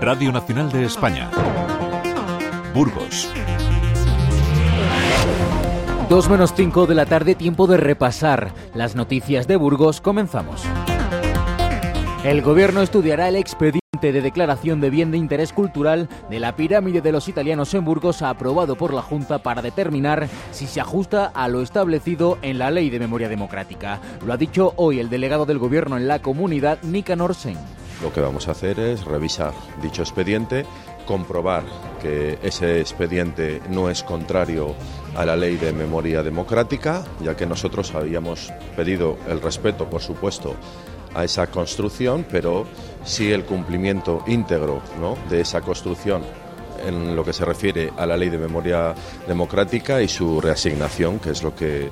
Radio Nacional de España. Burgos. 2 menos 5 de la tarde, tiempo de repasar las noticias de Burgos. Comenzamos. El gobierno estudiará el expediente de declaración de bien de interés cultural de la pirámide de los italianos en Burgos aprobado por la Junta para determinar si se ajusta a lo establecido en la Ley de Memoria Democrática. Lo ha dicho hoy el delegado del gobierno en la comunidad, Nicanor Sen. Lo que vamos a hacer es revisar dicho expediente, comprobar que ese expediente no es contrario a la ley de memoria democrática, ya que nosotros habíamos pedido el respeto, por supuesto, a esa construcción, pero sí el cumplimiento íntegro de esa construcción en lo que se refiere a la ley de memoria democrática y su reasignación, que es lo que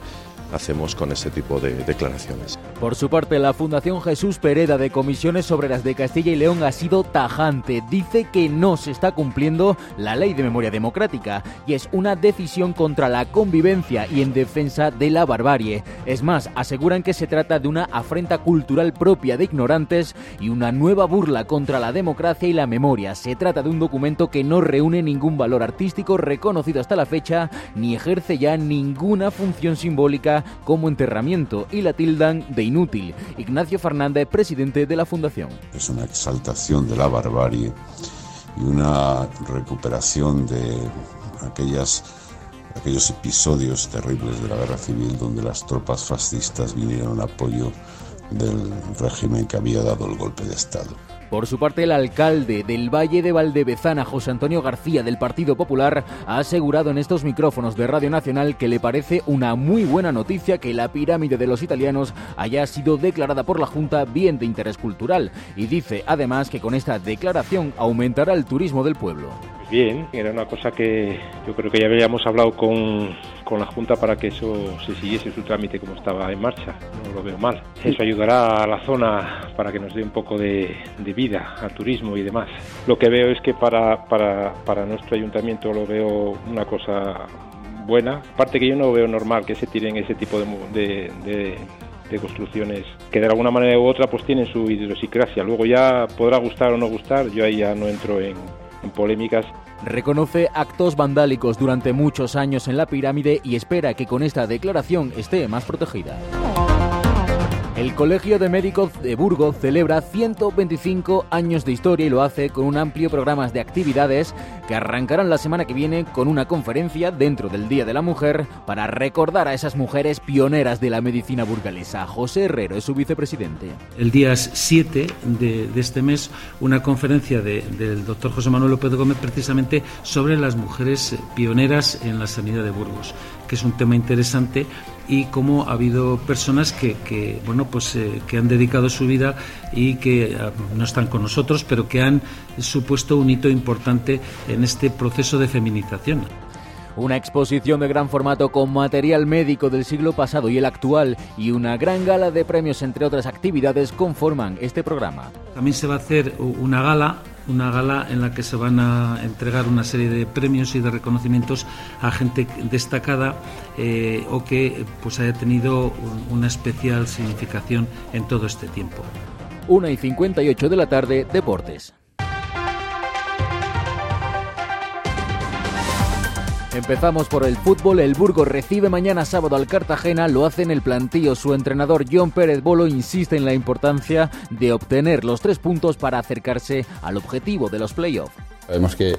hacemos con este tipo de declaraciones. Por su parte, la Fundación Jesús Pereda de Comisiones Obreras de Castilla y León ha sido tajante. Dice que no se está cumpliendo la ley de memoria democrática y es una decisión contra la convivencia y en defensa de la barbarie. Es más, aseguran que se trata de una afrenta cultural propia de ignorantes y una nueva burla contra la democracia y la memoria. Se trata de un documento que no reúne ningún valor artístico reconocido hasta la fecha ni ejerce ya ninguna función simbólica como enterramiento y la tildan de inútil. Ignacio Fernández, presidente de la Fundación. Es una exaltación de la barbarie y una recuperación de aquellas aquellos episodios terribles de la guerra civil donde las tropas fascistas vinieron en apoyo del régimen que había dado el golpe de Estado. Por su parte, el alcalde del Valle de Valdebezana, José Antonio García, del Partido Popular, ha asegurado en estos micrófonos de Radio Nacional que le parece una muy buena noticia que la pirámide de los italianos haya sido declarada por la Junta bien de interés cultural y dice además que con esta declaración aumentará el turismo del pueblo. Bien, era una cosa que yo creo que ya habíamos hablado con, con la Junta para que eso se siguiese su trámite como estaba en marcha. No lo veo mal. Eso ayudará a la zona para que nos dé un poco de, vida al turismo y demás. Lo que veo es que para, para, para nuestro ayuntamiento lo veo una cosa buena. Aparte que yo no veo normal que se tiren ese tipo de, de, de construcciones que de alguna manera u otra pues tienen su idiosincrasia. Luego ya podrá gustar o no gustar, yo ahí ya no entro en, en polémicas. Reconoce actos vandálicos durante muchos años en la pirámide y espera que con esta declaración esté más protegida. El Colegio de Médicos de Burgos celebra 125 años de historia y lo hace con un amplio programa de actividades que arrancarán la semana que viene con una conferencia dentro del Día de la Mujer para recordar a esas mujeres pioneras de la medicina burgalesa. José Herrero es su vicepresidente. El día 7 de, este mes, una conferencia del doctor José Manuel López Gómez precisamente sobre las mujeres pioneras en la sanidad de Burgos, que es un tema interesante y cómo ha habido personas que, bueno pues eh, que han dedicado su vida y que ah, no están con nosotros pero que han supuesto un hito importante en este proceso de feminización. Una exposición de gran formato con material médico del siglo pasado y el actual y una gran gala de premios entre otras actividades conforman este programa. También se va a hacer una gala una gala en la que se van a entregar una serie de premios y de reconocimientos a gente destacada eh, o que pues haya tenido una especial significación en todo este tiempo. 1 y 58 de la tarde, Deportes. Empezamos por el fútbol. El Burgos recibe mañana sábado al Cartagena. Lo hace en el plantío. Su entrenador John Pérez Bolo insiste en la importancia de obtener los tres puntos para acercarse al objetivo de los playoffs. Sabemos que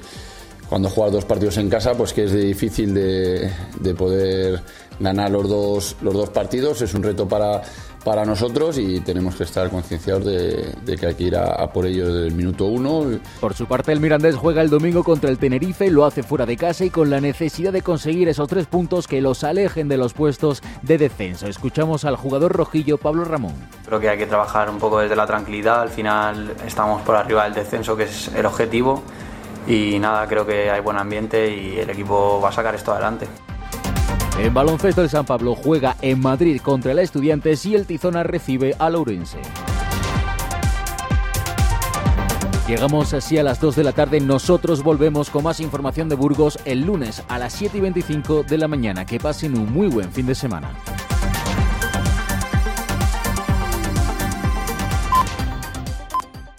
cuando juegas dos partidos en casa, pues que es difícil de, de poder ganar los dos, los dos partidos. Es un reto para para nosotros y tenemos que estar concienciados de, que hay que ir a, por ello desde el minuto uno. Por su parte, el Mirandés juega el domingo contra el Tenerife, lo hace fuera de casa y con la necesidad de conseguir esos tres puntos que los alejen de los puestos de descenso. Escuchamos al jugador rojillo Pablo Ramón. Creo que hay que trabajar un poco desde la tranquilidad, al final estamos por arriba del descenso, que es el objetivo. Y nada, creo que hay buen ambiente y el equipo va a sacar esto adelante. En baloncesto el San Pablo juega en Madrid contra el Estudiantes y el Tizona recibe a Lourense. Llegamos así a las 2 de la tarde. Nosotros volvemos con más información de Burgos el lunes a las 7 y 25 de la mañana. Que pasen un muy buen fin de semana.